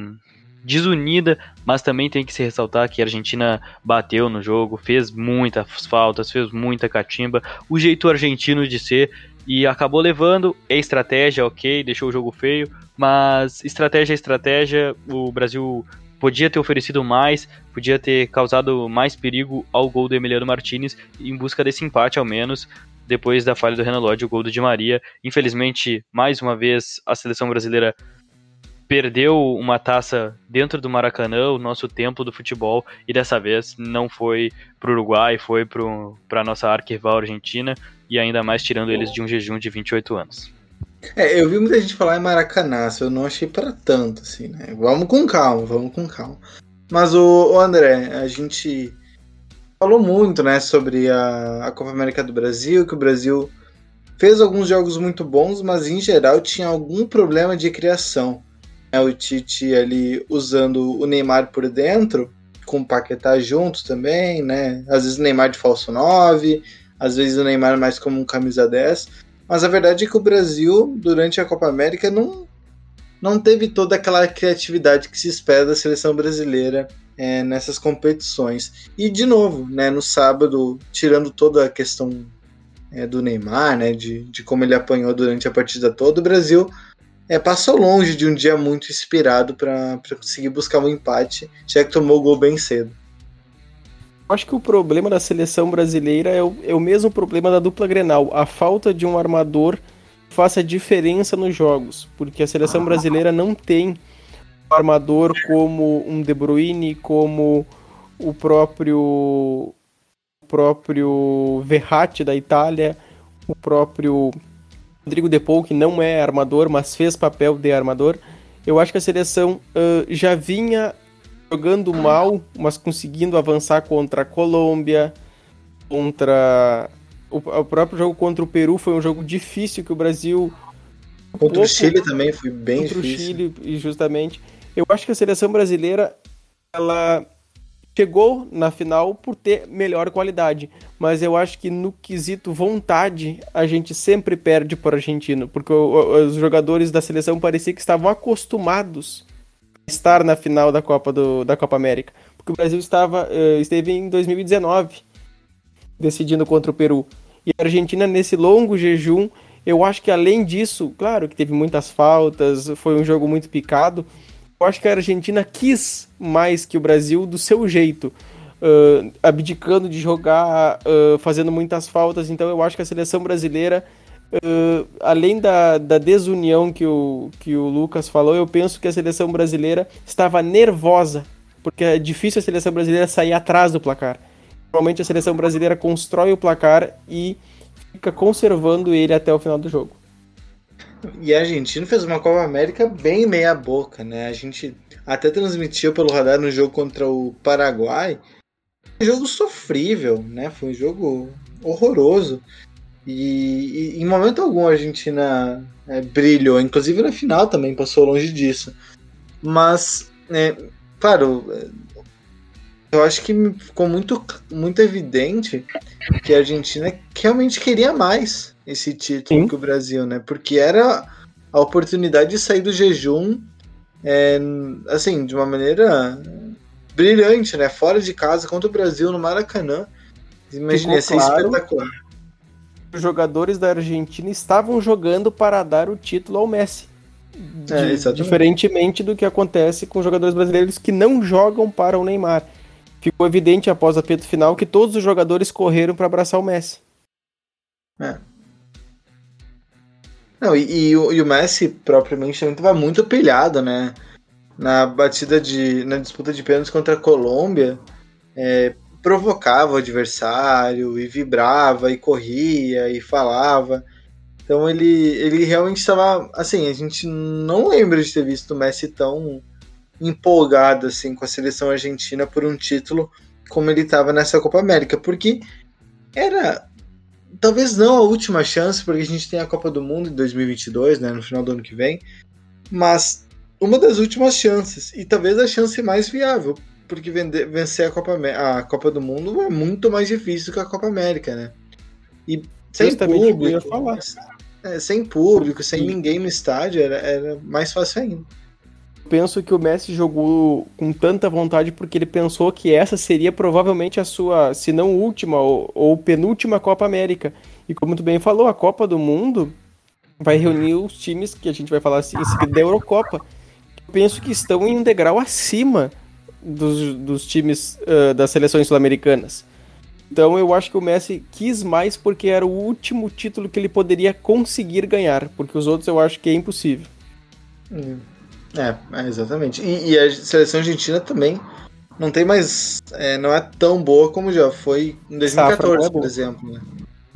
desunida, mas também tem que se ressaltar que a Argentina bateu no jogo, fez muitas faltas, fez muita catimba, o jeito argentino de ser e acabou levando. É estratégia, ok, deixou o jogo feio, mas estratégia é estratégia. O Brasil podia ter oferecido mais, podia ter causado mais perigo ao gol do Emiliano Martinez em busca desse empate ao menos depois da falha do Renan Lodge, o gol do Di Maria. Infelizmente, mais uma vez, a seleção brasileira perdeu uma taça dentro do Maracanã, o nosso templo do futebol, e dessa vez não foi para o Uruguai, foi para a nossa arquirrival Argentina, e ainda mais tirando eles de um jejum de 28 anos. É, eu vi muita gente falar em Maracanã, eu não achei para tanto, assim, né? Vamos com calma, vamos com calma. Mas o, o André, a gente falou muito, né, sobre a, a Copa América do Brasil, que o Brasil fez alguns jogos muito bons, mas em geral tinha algum problema de criação. É, o Tite ali usando o Neymar por dentro, com o Paquetá juntos também, né? Às vezes o Neymar de falso 9, às vezes o Neymar mais como um camisa 10. Mas a verdade é que o Brasil, durante a Copa América, não, não teve toda aquela criatividade que se espera da seleção brasileira é, nessas competições. E de novo, né, no sábado, tirando toda a questão é, do Neymar, né, de, de como ele apanhou durante a partida toda, o Brasil é, passou longe de um dia muito inspirado para conseguir buscar um empate, já que tomou o gol bem cedo. Acho que o problema da seleção brasileira é o, é o mesmo problema da dupla Grenal, a falta de um armador faça diferença nos jogos, porque a seleção brasileira não tem armador como um De Bruyne, como o próprio o próprio Verratti da Itália, o próprio Rodrigo De Paul, que não é armador, mas fez papel de armador. Eu acho que a seleção uh, já vinha jogando mal, mas conseguindo avançar contra a Colômbia, contra o, o próprio jogo contra o Peru foi um jogo difícil que o Brasil Contra pouco, o Chile também foi bem contra difícil. Contra o Chile, justamente. Eu acho que a seleção brasileira ela chegou na final por ter melhor qualidade, mas eu acho que no quesito vontade a gente sempre perde para o argentino, porque os jogadores da seleção parecia que estavam acostumados estar na final da Copa do, da Copa América, porque o Brasil estava uh, esteve em 2019 decidindo contra o Peru e a Argentina nesse longo jejum eu acho que além disso, claro que teve muitas faltas, foi um jogo muito picado, eu acho que a Argentina quis mais que o Brasil do seu jeito. Uh, abdicando de jogar, uh, fazendo muitas faltas. Então eu acho que a seleção brasileira, uh, além da, da desunião que o, que o Lucas falou, eu penso que a seleção brasileira estava nervosa, porque é difícil a seleção brasileira sair atrás do placar. Normalmente a seleção brasileira constrói o placar e fica conservando ele até o final do jogo. E a Argentina fez uma Copa América bem meia boca, né? A gente até transmitiu pelo radar no jogo contra o Paraguai. Um jogo sofrível, né? Foi um jogo horroroso. E, e em momento algum a Argentina é, brilhou, inclusive na final também passou longe disso. Mas é, claro, eu acho que ficou muito, muito evidente que a Argentina realmente queria mais esse título Sim. que o Brasil, né? Porque era a oportunidade de sair do jejum, é, assim, de uma maneira brilhante, né? Fora de casa, contra o Brasil no Maracanã. Imagina, ia ser claro, espetacular. Os jogadores da Argentina estavam jogando para dar o título ao Messi. É, diferentemente do que acontece com jogadores brasileiros que não jogam para o Neymar. Ficou evidente após a apito final que todos os jogadores correram para abraçar o Messi. É. Não, e, e, e, o Messi, propriamente, estava muito pilhado, né? Na batida de. na disputa de pênaltis contra a Colômbia. É, provocava o adversário e vibrava e corria e falava. Então ele, ele realmente estava. Assim, a gente não lembra de ter visto o Messi tão empolgado assim, com a seleção argentina por um título como ele estava nessa Copa América. Porque era. Talvez não a última chance, porque a gente tem a Copa do Mundo em 2022, né, no final do ano que vem. Mas uma das últimas chances. E talvez a chance mais viável. Porque vencer a Copa, a Copa do Mundo é muito mais difícil que a Copa América, né? E sem Justamente público. falar. É, sem público, sem ninguém no estádio, era, era mais fácil ainda. Penso que o Messi jogou com tanta vontade porque ele pensou que essa seria provavelmente a sua, se não última ou, ou penúltima Copa América. E como tu bem falou, a Copa do Mundo vai reunir os times que a gente vai falar assim, em seguida da Eurocopa. Eu penso que estão em um degrau acima dos, dos times uh, das seleções sul-americanas. Então eu acho que o Messi quis mais porque era o último título que ele poderia conseguir ganhar, porque os outros eu acho que é impossível. Hum. É, é exatamente. E, e, a seleção argentina também não tem mais. É, não é tão boa como já foi em 2014, é por exemplo. Né?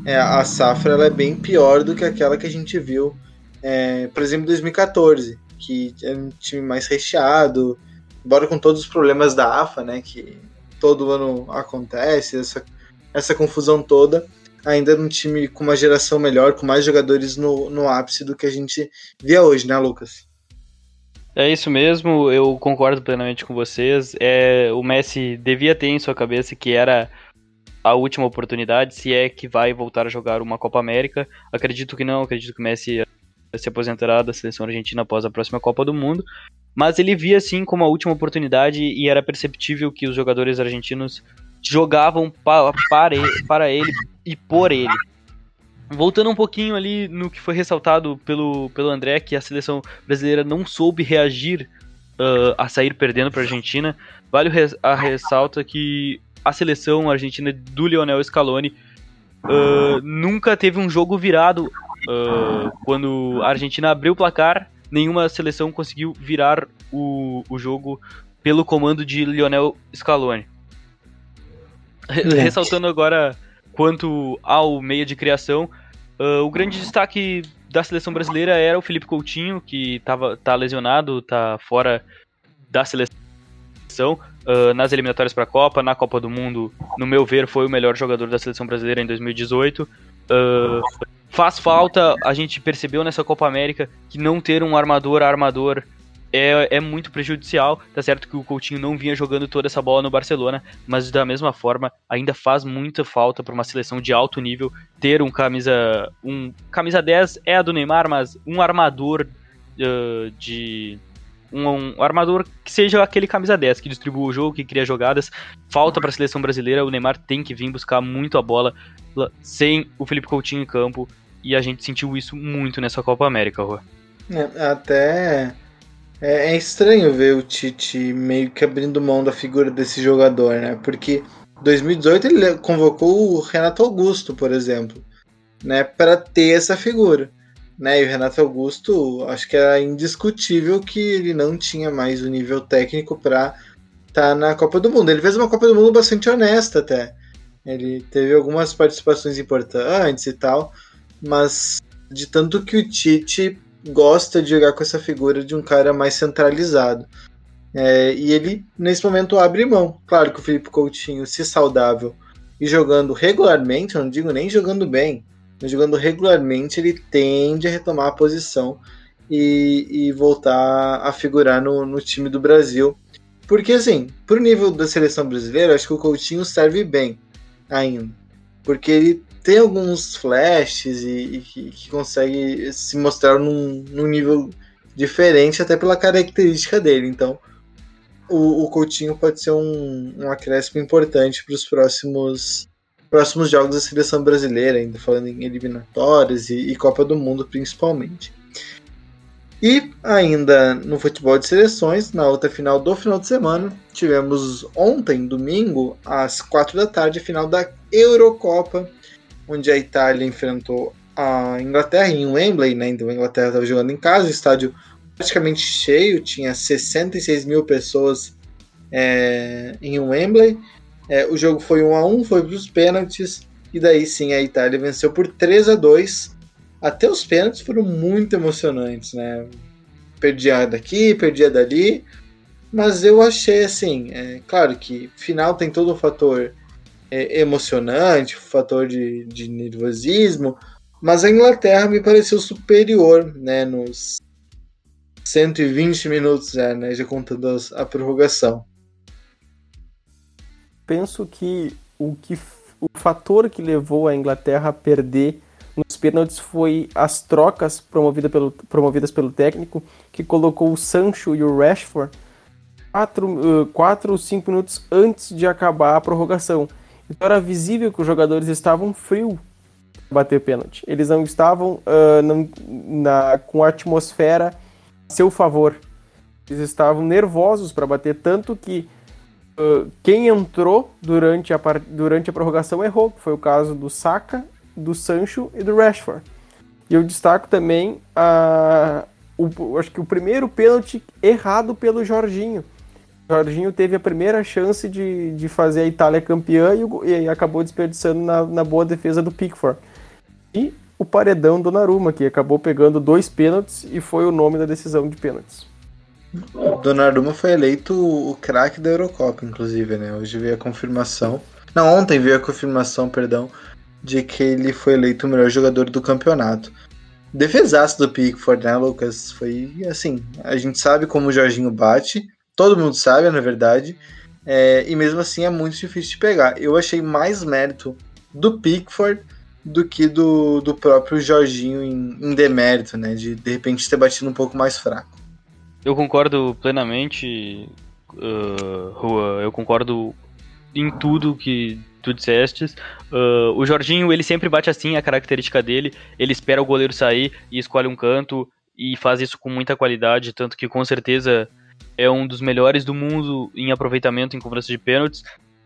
É, a safra ela é bem pior do que aquela que a gente viu, é, por exemplo, em 2014, que é um time mais recheado, embora com todos os problemas da AFA, né, que todo ano acontece, essa, essa confusão toda, ainda é um time com uma geração melhor, com mais jogadores no, no ápice do que a gente via hoje, né, Lucas? É isso mesmo, eu concordo plenamente com vocês. É, o Messi devia ter em sua cabeça que era a última oportunidade, se é que vai voltar a jogar uma Copa América. Acredito que não, acredito que o Messi se aposentará da seleção argentina após a próxima Copa do Mundo. Mas ele via assim como a última oportunidade e era perceptível que os jogadores argentinos jogavam pa para, ele, para ele e por ele. Voltando um pouquinho ali no que foi ressaltado pelo, pelo André, que a seleção brasileira não soube reagir uh, a sair perdendo para a Argentina, vale a ressalta que a seleção argentina do Lionel Scaloni uh, nunca teve um jogo virado uh, quando a Argentina abriu o placar nenhuma seleção conseguiu virar o, o jogo pelo comando de Lionel Scaloni. É. Ressaltando agora quanto ao meio de criação, uh, o grande destaque da seleção brasileira era o Felipe Coutinho, que tava, tá lesionado, tá fora da seleção. Uh, nas eliminatórias para a Copa, na Copa do Mundo, no meu ver, foi o melhor jogador da seleção brasileira em 2018. Uh, Faz falta, a gente percebeu nessa Copa América que não ter um armador armador é, é muito prejudicial. Tá certo que o Coutinho não vinha jogando toda essa bola no Barcelona, mas da mesma forma ainda faz muita falta para uma seleção de alto nível ter um camisa um camisa 10 é a do Neymar, mas um armador uh, de um, um, armador que seja aquele camisa 10, que distribua o jogo, que cria jogadas. Falta para a seleção brasileira, o Neymar tem que vir buscar muito a bola sem o Felipe Coutinho em campo. E a gente sentiu isso muito nessa Copa América, Rô. É, até é, é, estranho ver o Tite meio que abrindo mão da figura desse jogador, né? Porque 2018 ele convocou o Renato Augusto, por exemplo, né, para ter essa figura, né? E o Renato Augusto, acho que era indiscutível que ele não tinha mais o nível técnico para estar tá na Copa do Mundo. Ele fez uma Copa do Mundo bastante honesta até. Ele teve algumas participações importantes e tal, mas de tanto que o Tite gosta de jogar com essa figura de um cara mais centralizado. É, e ele, nesse momento, abre mão. Claro que o Felipe Coutinho, se saudável e jogando regularmente, eu não digo nem jogando bem, mas jogando regularmente, ele tende a retomar a posição e, e voltar a figurar no, no time do Brasil. Porque, assim, pro nível da seleção brasileira, acho que o Coutinho serve bem ainda. Porque ele tem alguns flashes e, e que, que, consegue se mostrar num, num, nível diferente, até pela característica dele. Então, o, o Coutinho pode ser um, um acréscimo importante para os próximos próximos jogos da seleção brasileira, ainda falando em eliminatórias e, e Copa do Mundo principalmente. E ainda no futebol de seleções, na outra final do final de semana, tivemos ontem, domingo, às quatro da tarde, a final da Eurocopa, onde a Itália enfrentou a Inglaterra em Wembley, né? Então a Inglaterra estava jogando em casa, o estádio praticamente cheio, tinha 66 mil pessoas é, em Wembley. É, o jogo foi 1 a 1 foi para os pênaltis, e daí sim a Itália venceu por 3 a 2 Até os pênaltis foram muito emocionantes, né? Perdia daqui, perdia dali, mas eu achei assim, é, claro que final tem todo um fator é, emocionante, fator de, de nervosismo, mas a Inglaterra me pareceu superior, né, nos 120 minutos, já, né, já contando a prorrogação penso que o, que o fator que levou a Inglaterra a perder nos pênaltis foi as trocas promovida pelo, promovidas pelo técnico, que colocou o Sancho e o Rashford quatro ou cinco minutos antes de acabar a prorrogação. Então era visível que os jogadores estavam frios para bater pênalti. Eles não estavam uh, não, na, com a atmosfera a seu favor. Eles estavam nervosos para bater, tanto que uh, quem entrou durante a, durante a prorrogação errou, que foi o caso do Saka, do Sancho e do Rashford. E eu destaco também a, o, acho que o primeiro pênalti errado pelo Jorginho. Jorginho teve a primeira chance de, de fazer a Itália campeã e, e acabou desperdiçando na, na, boa defesa do Pickford. E o paredão do Naruma, que acabou pegando dois pênaltis e foi o nome da decisão de pênaltis. Donnarumma foi eleito o craque da Eurocopa, inclusive, né? Hoje veio a confirmação. Não, ontem veio a confirmação, perdão, de que ele foi eleito o melhor jogador do campeonato. Defesaço do Pickford, né, Lucas? Foi assim, a gente sabe como o Jorginho bate, todo mundo sabe, na verdade, é, e mesmo assim é muito difícil de pegar. Eu achei mais mérito do Pickford do que do, do próprio Jorginho em, em demérito, né? De de repente ter batido um pouco mais fraco. Eu concordo plenamente, uh, Rua. Eu concordo em tudo que tu disseste. Uh, o Jorginho, ele sempre bate assim, a característica dele. Ele espera o goleiro sair e escolhe um canto e faz isso com muita qualidade, tanto que com certeza é um dos melhores do mundo em aproveitamento em cobrança de pênaltis.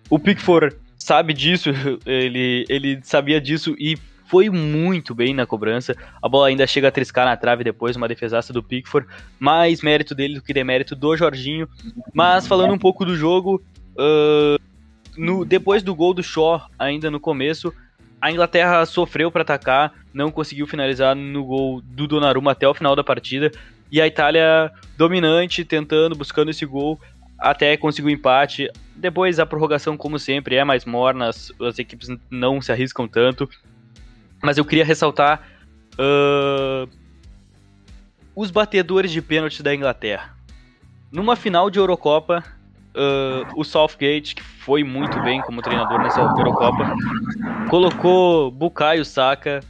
O Pickford sabe disso, ele, ele sabia disso e foi muito bem na cobrança. A bola ainda chega a triscar na trave depois, uma defesaça do Pickford. Mais mérito dele do que demérito do Jorginho. Mas falando um pouco do jogo, uh, no, depois do gol do Shaw, ainda no começo, a Inglaterra sofreu para atacar, não conseguiu finalizar no gol do Donnarumma até o final da partida. E a Itália dominante, tentando, buscando esse gol, até conseguiu empate. Depois a prorrogação, como sempre, é mais morna, as, as equipes não se arriscam tanto. Mas eu queria ressaltar uh, os batedores de pênalti da Inglaterra. Numa final de Eurocopa, uh, o Southgate, que foi muito bem como treinador nessa Eurocopa, colocou Bukayo Saka,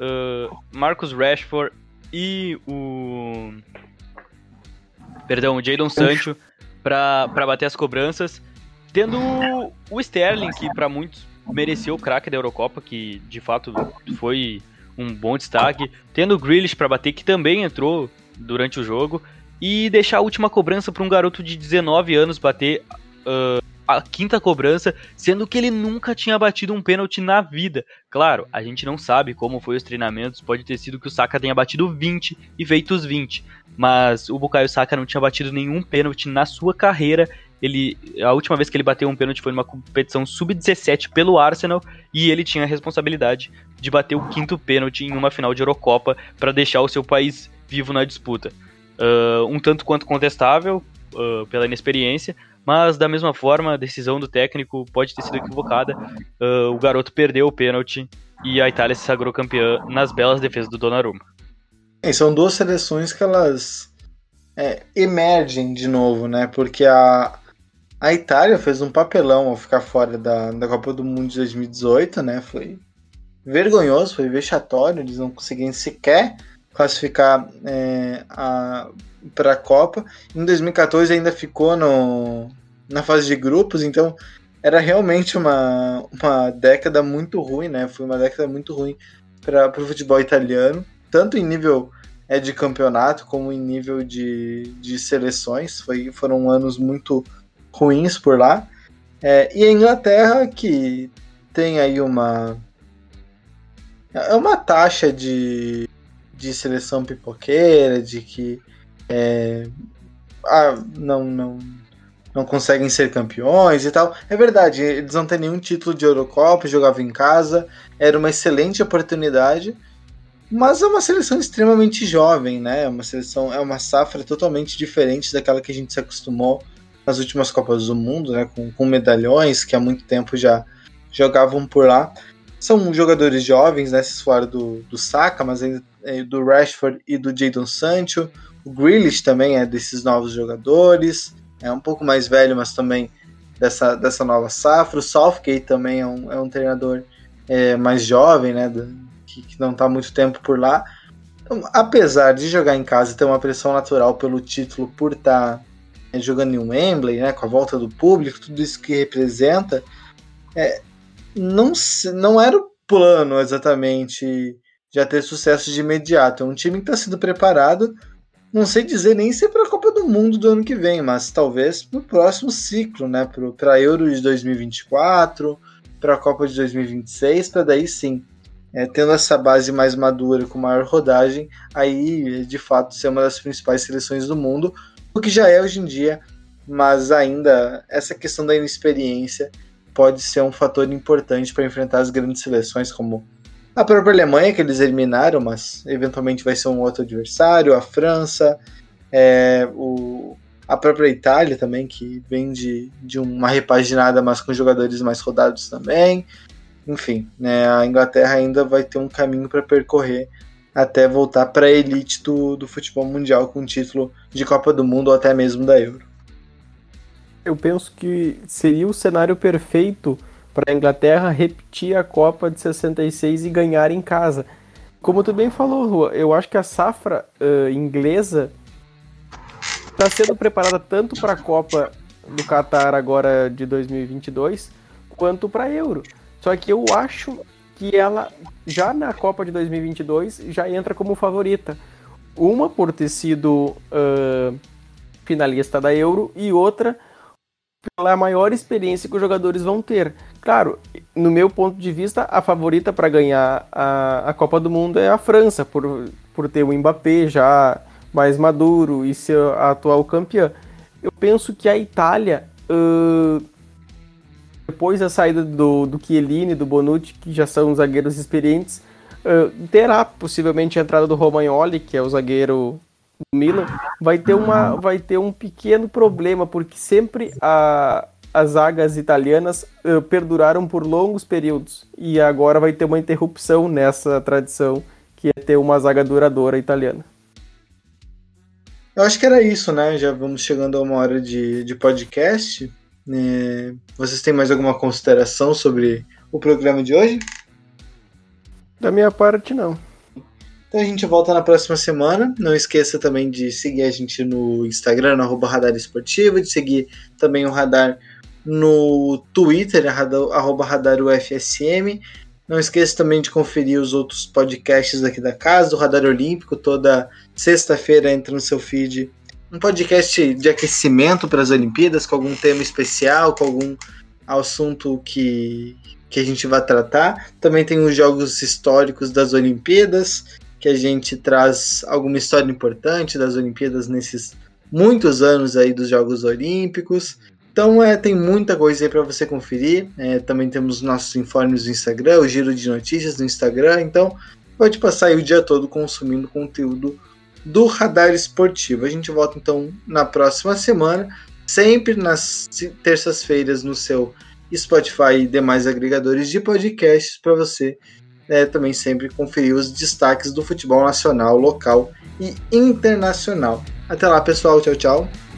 uh, Marcus Rashford e o. Perdão, o Jadon Sancho para bater as cobranças, tendo o Sterling, que para muitos mereceu o craque da Eurocopa, que de fato foi um bom destaque. Tendo o Grealish para bater, que também entrou durante o jogo. E deixar a última cobrança para um garoto de 19 anos bater uh, a quinta cobrança, sendo que ele nunca tinha batido um pênalti na vida. Claro, a gente não sabe como foi os treinamentos, pode ter sido que o Saka tenha batido 20 e feito os 20. Mas o Bukayo Saka não tinha batido nenhum pênalti na sua carreira ele a última vez que ele bateu um pênalti foi numa competição sub-17 pelo Arsenal e ele tinha a responsabilidade de bater o quinto pênalti em uma final de Eurocopa para deixar o seu país vivo na disputa. Uh, um tanto quanto contestável uh, pela inexperiência, mas da mesma forma a decisão do técnico pode ter sido equivocada. Uh, o garoto perdeu o pênalti e a Itália se sagrou campeã nas belas defesas do Donnarumma. É, são duas seleções que elas é, emergem de novo, né? Porque a, A Itália fez um papelão ao ficar fora da, da Copa do Mundo de 2018, né? Foi vergonhoso, foi vexatório, eles não conseguiam sequer classificar é, para a Copa. Em 2014 ainda ficou no, na fase de grupos, então era realmente uma, uma década muito ruim, né? Foi uma década muito ruim para o futebol italiano, tanto em nível é, de campeonato como em nível de, de seleções. Foi, foram anos muito ruins por lá. É, e a Inglaterra, que tem aí uma. É uma taxa de, de seleção pipoqueira, de que é, ah, não, não, não conseguem ser campeões e tal. É verdade, eles não têm nenhum título de Eurocopa, jogavam em casa, era uma excelente oportunidade, mas é uma seleção extremamente jovem, né? É uma seleção, é uma safra totalmente diferente daquela que a gente se acostumou nas últimas Copas do Mundo, né? Com, com medalhões que há muito tempo já jogavam por lá. São jogadores jovens, né? Falaram do, do Saka, mas ainda é, do Rashford e do Jadon Sancho. O Grealish também é desses novos jogadores é um pouco mais velho, mas também dessa, dessa nova safra. O Southgate também é um, é um treinador é, mais jovem, né, do, que, que, não está muito tempo por lá. Então, apesar de jogar em casa e ter uma pressão natural pelo título por estar tá, é, jogando em Wembley, né, com a volta do público, tudo isso que representa, é, não, não era o plano exatamente já ter sucesso de imediato. É um time que está sendo preparado não sei dizer nem se é para a Copa do Mundo do ano que vem, mas talvez para o próximo ciclo, né? Para a Euro de 2024, para a Copa de 2026, para daí sim, é, tendo essa base mais madura, com maior rodagem, aí de fato ser uma das principais seleções do mundo, o que já é hoje em dia, mas ainda essa questão da inexperiência pode ser um fator importante para enfrentar as grandes seleções como a própria Alemanha, que eles eliminaram, mas eventualmente vai ser um outro adversário. A França, é, o, a própria Itália também, que vem de, de uma repaginada, mas com jogadores mais rodados também. Enfim, né, a Inglaterra ainda vai ter um caminho para percorrer até voltar para a elite do, do futebol mundial com título de Copa do Mundo ou até mesmo da Euro. Eu penso que seria o cenário perfeito para a Inglaterra repetir a Copa de 66 e ganhar em casa. Como tu bem falou, eu acho que a safra uh, inglesa está sendo preparada tanto para a Copa do Qatar agora de 2022 quanto para a Euro. Só que eu acho que ela já na Copa de 2022 já entra como favorita. Uma por ter sido uh, finalista da Euro e outra pela maior experiência que os jogadores vão ter. Claro, no meu ponto de vista, a favorita para ganhar a, a Copa do Mundo é a França, por, por ter o Mbappé já mais maduro e ser a atual campeã. Eu penso que a Itália, uh, depois da saída do, do Chiellini, do Bonucci, que já são zagueiros experientes, uh, terá possivelmente a entrada do Romagnoli, que é o zagueiro do Milan, vai ter, uma, vai ter um pequeno problema, porque sempre a, as zagas italianas uh, perduraram por longos períodos e agora vai ter uma interrupção nessa tradição que é ter uma zaga duradoura italiana. Eu acho que era isso, né? Já vamos chegando a uma hora de, de podcast. É, vocês têm mais alguma consideração sobre o programa de hoje? Da minha parte, não. Então a gente volta na próxima semana. Não esqueça também de seguir a gente no Instagram, no arroba Radar Esportivo, de seguir também o Radar no Twitter, arroba Radar UFSM. Não esqueça também de conferir os outros podcasts aqui da casa, do Radar Olímpico, toda sexta-feira entra no seu feed um podcast de aquecimento para as Olimpíadas, com algum tema especial, com algum assunto que, que a gente vai tratar. Também tem os jogos históricos das Olimpíadas que a gente traz alguma história importante das Olimpíadas nesses muitos anos aí dos Jogos Olímpicos. Então é, tem muita coisa aí para você conferir. É, também temos nossos informes no Instagram, o giro de notícias no Instagram. Então pode passar aí o dia todo consumindo conteúdo do Radar Esportivo. A gente volta então na próxima semana, sempre nas terças-feiras no seu Spotify e demais agregadores de podcasts para você é, também sempre conferir os destaques do futebol nacional, local e internacional. Até lá, pessoal. Tchau, tchau.